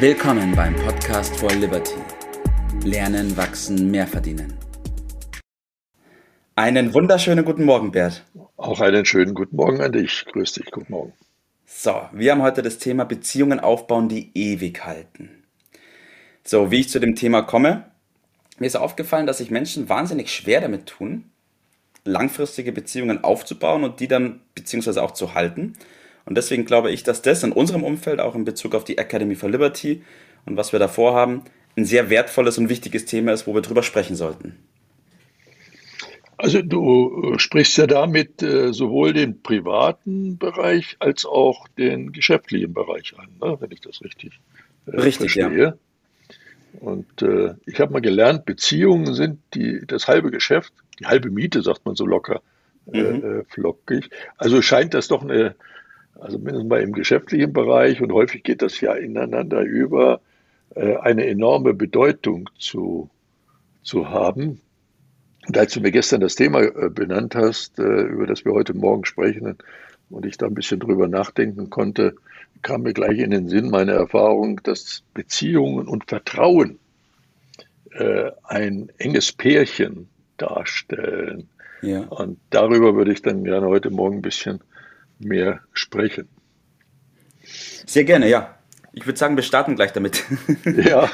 Willkommen beim Podcast for Liberty. Lernen, wachsen, mehr verdienen. Einen wunderschönen guten Morgen, Bert. Auch einen schönen guten Morgen an dich. Grüß dich, guten Morgen. So, wir haben heute das Thema Beziehungen aufbauen, die ewig halten. So, wie ich zu dem Thema komme, mir ist aufgefallen, dass sich Menschen wahnsinnig schwer damit tun, langfristige Beziehungen aufzubauen und die dann beziehungsweise auch zu halten. Und deswegen glaube ich, dass das in unserem Umfeld, auch in Bezug auf die Academy for Liberty und was wir da vorhaben, ein sehr wertvolles und wichtiges Thema ist, wo wir drüber sprechen sollten. Also du äh, sprichst ja damit äh, sowohl den privaten Bereich als auch den geschäftlichen Bereich an, ne? wenn ich das richtig, äh, richtig verstehe. Ja. Und äh, ich habe mal gelernt, Beziehungen sind die, das halbe Geschäft, die halbe Miete, sagt man so locker, äh, mhm. äh, flockig. Also scheint das doch eine, also mindestens mal im geschäftlichen Bereich und häufig geht das ja ineinander über, äh, eine enorme Bedeutung zu, zu haben. Und als du mir gestern das Thema äh, benannt hast, äh, über das wir heute Morgen sprechen, und ich da ein bisschen drüber nachdenken konnte, kam mir gleich in den Sinn meine Erfahrung, dass Beziehungen und Vertrauen äh, ein enges Pärchen darstellen. Ja. Und darüber würde ich dann gerne heute Morgen ein bisschen mehr sprechen. Sehr gerne, ja. Ich würde sagen, wir starten gleich damit. ja.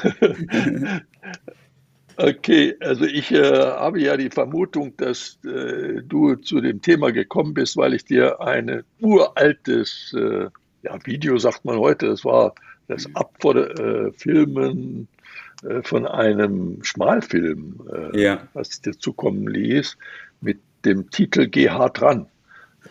Okay, also ich äh, habe ja die Vermutung, dass äh, du zu dem Thema gekommen bist, weil ich dir ein uraltes äh, ja, Video, sagt man heute, das war das Abfilmen äh, von einem Schmalfilm, äh, ja. was dir zukommen ließ, mit dem Titel Geh hart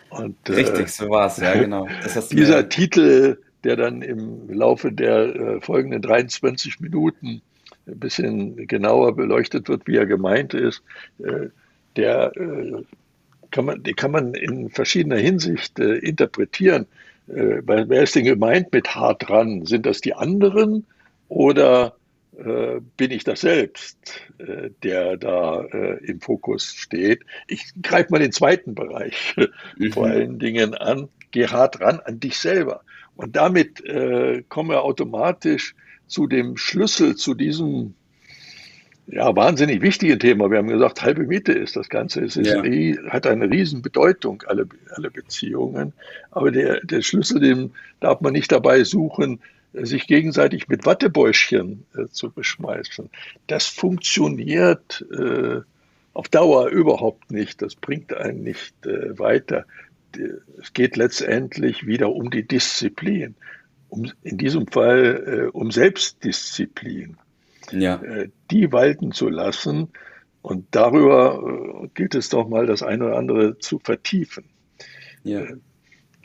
Und, äh, Richtig, so war es, ja, genau. dieser Titel, der dann im Laufe der folgenden 23 Minuten ein bisschen genauer beleuchtet wird, wie er gemeint ist, äh, der äh, kann man, die kann man in verschiedener Hinsicht äh, interpretieren. Wer ist denn gemeint mit hart dran? Sind das die anderen oder bin ich das selbst, der da im Fokus steht? Ich greife mal den zweiten Bereich mhm. vor allen Dingen an. Geh hart ran an dich selber. Und damit kommen wir automatisch zu dem Schlüssel zu diesem ja, wahnsinnig wichtigen Thema. Wir haben gesagt, halbe Miete ist das Ganze. Es ist, ja. hat eine riesen Bedeutung, alle, alle Beziehungen. Aber der, der Schlüssel, den darf man nicht dabei suchen, sich gegenseitig mit Wattebäuschen äh, zu beschmeißen. Das funktioniert äh, auf Dauer überhaupt nicht. Das bringt einen nicht äh, weiter. Es geht letztendlich wieder um die Disziplin um, in diesem Fall äh, um Selbstdisziplin, ja. äh, die walten zu lassen. Und darüber äh, gilt es doch mal, das eine oder andere zu vertiefen. Ja.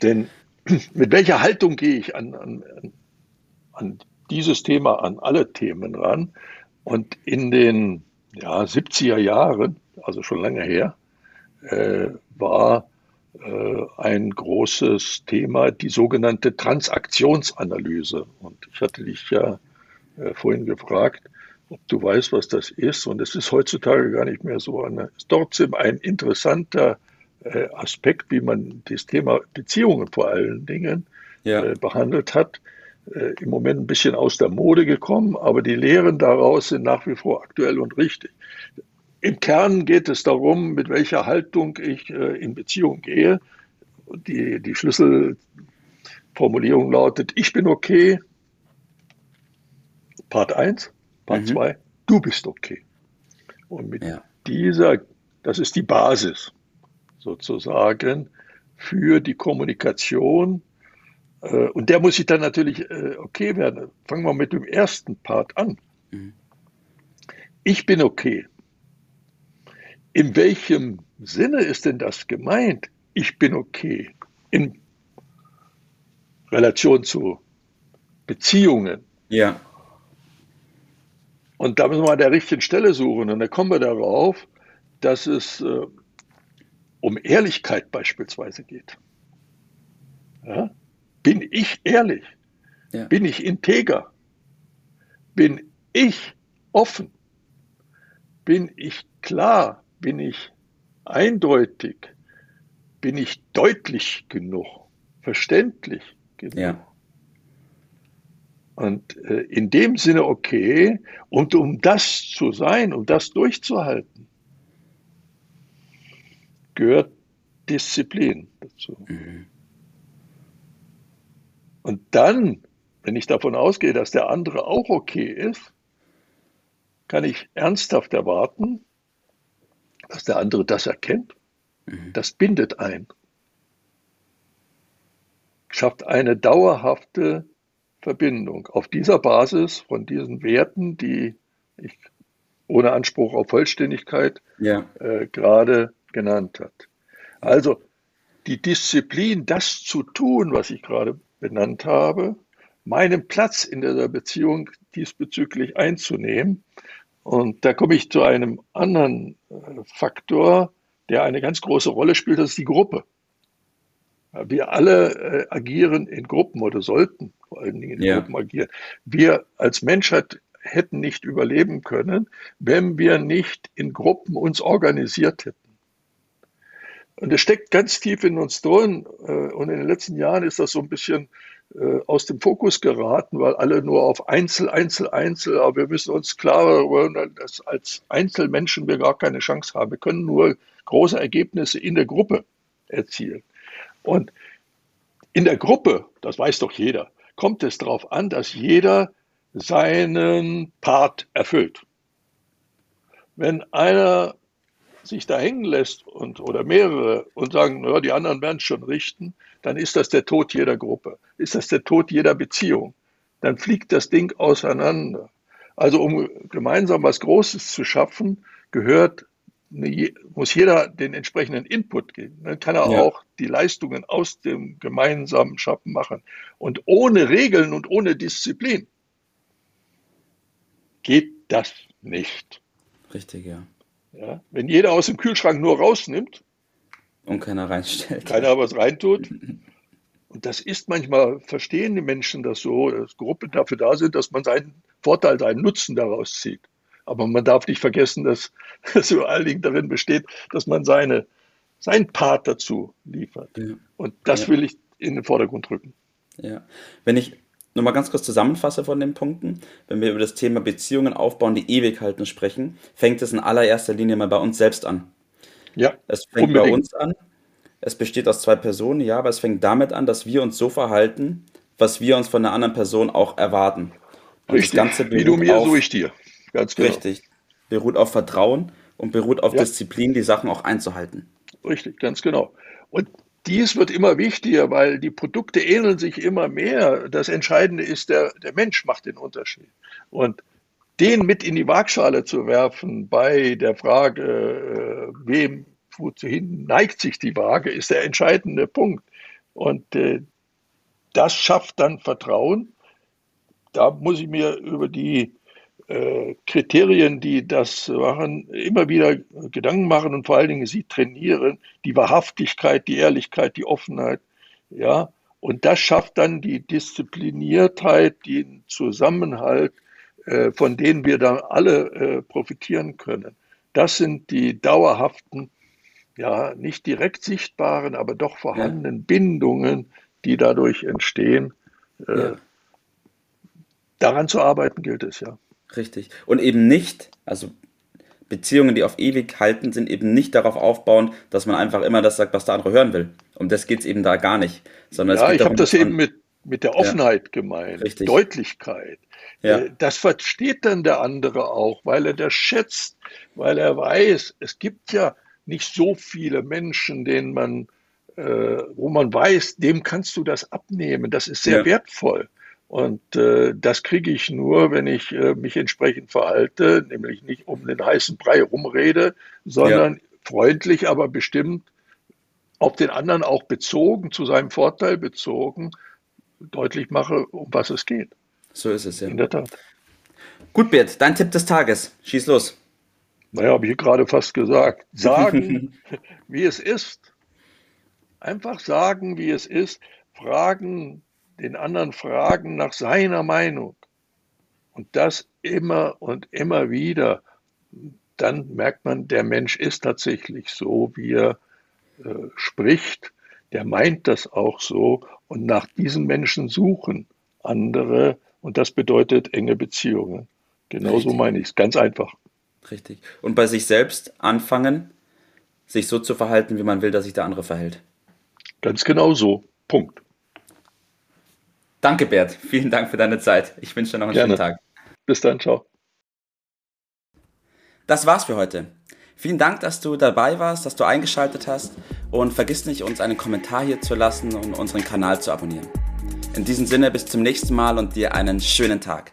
Denn mit welcher Haltung gehe ich an, an, an dieses Thema, an alle Themen ran? Und in den ja, 70er Jahren, also schon lange her, äh, war äh, ein großes Thema, die sogenannte Transaktionsanalyse. Und ich hatte dich ja äh, vorhin gefragt, ob du weißt, was das ist. Und es ist heutzutage gar nicht mehr so. Eine, ist trotzdem ein interessanter äh, Aspekt, wie man das Thema Beziehungen vor allen Dingen ja. behandelt hat. Im Moment ein bisschen aus der Mode gekommen, aber die Lehren daraus sind nach wie vor aktuell und richtig. Im Kern geht es darum, mit welcher Haltung ich äh, in Beziehung gehe. Die, die Schlüsselformulierung lautet, ich bin okay. Part 1, Part 2, mhm. du bist okay. Und mit ja. dieser, das ist die Basis sozusagen für die Kommunikation. Äh, und der muss sich dann natürlich äh, okay werden. Fangen wir mit dem ersten Part an. Mhm. Ich bin okay. In welchem Sinne ist denn das gemeint? Ich bin okay. In Relation zu Beziehungen. Ja. Und da müssen wir an der richtigen Stelle suchen. Und da kommen wir darauf, dass es äh, um Ehrlichkeit beispielsweise geht. Ja? Bin ich ehrlich? Ja. Bin ich integer? Bin ich offen? Bin ich klar? Bin ich eindeutig? Bin ich deutlich genug? Verständlich genug? Ja. Und äh, in dem Sinne okay. Und um das zu sein, um das durchzuhalten, gehört Disziplin dazu. Mhm. Und dann, wenn ich davon ausgehe, dass der andere auch okay ist, kann ich ernsthaft erwarten, dass der andere das erkennt. Mhm. Das bindet ein. Schafft eine dauerhafte Verbindung auf dieser Basis von diesen Werten, die ich ohne Anspruch auf Vollständigkeit ja. äh, gerade genannt hat. Also die Disziplin, das zu tun, was ich gerade benannt habe, meinen Platz in dieser Beziehung diesbezüglich einzunehmen. Und da komme ich zu einem anderen äh, Faktor, der eine ganz große Rolle spielt, das ist die Gruppe. Wir alle äh, agieren in Gruppen oder sollten vor allen Dingen in ja. Gruppen agieren. Wir als Menschheit hätten nicht überleben können, wenn wir nicht in Gruppen uns organisiert hätten. Und es steckt ganz tief in uns drin. Äh, und in den letzten Jahren ist das so ein bisschen äh, aus dem Fokus geraten, weil alle nur auf Einzel, Einzel, Einzel, aber wir müssen uns klar werden, dass als Einzelmenschen wir gar keine Chance haben. Wir können nur große Ergebnisse in der Gruppe erzielen. Und in der Gruppe, das weiß doch jeder, kommt es darauf an, dass jeder seinen Part erfüllt. Wenn einer sich da hängen lässt und, oder mehrere und sagen, ja, die anderen werden es schon richten, dann ist das der Tod jeder Gruppe, ist das der Tod jeder Beziehung. Dann fliegt das Ding auseinander. Also um gemeinsam was Großes zu schaffen, gehört muss jeder den entsprechenden Input geben. Dann kann er ja. auch die Leistungen aus dem gemeinsamen Schaffen machen. Und ohne Regeln und ohne Disziplin geht das nicht. Richtig, ja. Ja. Wenn jeder aus dem Kühlschrank nur rausnimmt und keiner reinstellt. Keiner was reintut. Und das ist manchmal, verstehen die Menschen das so, dass Gruppen dafür da sind, dass man seinen Vorteil, seinen Nutzen daraus zieht. Aber man darf nicht vergessen, dass es vor allen Dingen darin besteht, dass man seine, seinen Part dazu liefert. Ja. Und das ja. will ich in den Vordergrund rücken. Ja, wenn ich nochmal ganz kurz zusammenfasse von den Punkten, wenn wir über das Thema Beziehungen aufbauen, die ewig halten sprechen, fängt es in allererster Linie mal bei uns selbst an. Ja, es fängt unbedingt. bei uns an. Es besteht aus zwei Personen, ja, aber es fängt damit an, dass wir uns so verhalten, was wir uns von der anderen Person auch erwarten. Und Richtig. Das Ganze Wie du mir, auf, so ich dir. Ganz genau. Richtig. Beruht auf Vertrauen und beruht auf ja. Disziplin, die Sachen auch einzuhalten. Richtig, ganz genau. Und dies wird immer wichtiger, weil die Produkte ähneln sich immer mehr. Das Entscheidende ist, der, der Mensch macht den Unterschied. Und den mit in die Waagschale zu werfen bei der Frage, äh, wem wohin neigt sich die Waage, ist der entscheidende Punkt. Und äh, das schafft dann Vertrauen. Da muss ich mir über die Kriterien, die das machen, immer wieder Gedanken machen und vor allen Dingen sie trainieren, die Wahrhaftigkeit, die Ehrlichkeit, die Offenheit, ja, und das schafft dann die Diszipliniertheit, den Zusammenhalt, äh, von denen wir dann alle äh, profitieren können. Das sind die dauerhaften, ja, nicht direkt sichtbaren, aber doch vorhandenen ja. Bindungen, die dadurch entstehen. Äh, ja. Daran zu arbeiten gilt es ja. Richtig. Und eben nicht, also Beziehungen, die auf ewig halten, sind eben nicht darauf aufbauen, dass man einfach immer das sagt, was der andere hören will. Um das geht es eben da gar nicht. Sondern ja, ich habe das eben mit, mit der Offenheit ja, gemeint, richtig. Deutlichkeit. Ja. Äh, das versteht dann der andere auch, weil er das schätzt, weil er weiß, es gibt ja nicht so viele Menschen, denen man, äh, wo man weiß, dem kannst du das abnehmen. Das ist sehr ja. wertvoll. Und äh, das kriege ich nur, wenn ich äh, mich entsprechend verhalte, nämlich nicht um den heißen Brei rumrede, sondern ja. freundlich, aber bestimmt auf den anderen auch bezogen, zu seinem Vorteil bezogen, deutlich mache, um was es geht. So ist es, ja. In der Tat. Gut, Bert, dein Tipp des Tages. Schieß los. Naja, habe ich gerade fast gesagt. Sagen, wie es ist. Einfach sagen, wie es ist. Fragen, den anderen fragen nach seiner Meinung und das immer und immer wieder, dann merkt man, der Mensch ist tatsächlich so, wie er äh, spricht, der meint das auch so und nach diesen Menschen suchen andere Und das bedeutet enge Beziehungen. Genauso Richtig. meine ich es. Ganz einfach. Richtig. Und bei sich selbst anfangen, sich so zu verhalten, wie man will, dass sich der andere verhält. Ganz genau so. Punkt. Danke, Bert. Vielen Dank für deine Zeit. Ich wünsche dir noch einen Gerne. schönen Tag. Bis dann. Ciao. Das war's für heute. Vielen Dank, dass du dabei warst, dass du eingeschaltet hast und vergiss nicht, uns einen Kommentar hier zu lassen und unseren Kanal zu abonnieren. In diesem Sinne, bis zum nächsten Mal und dir einen schönen Tag.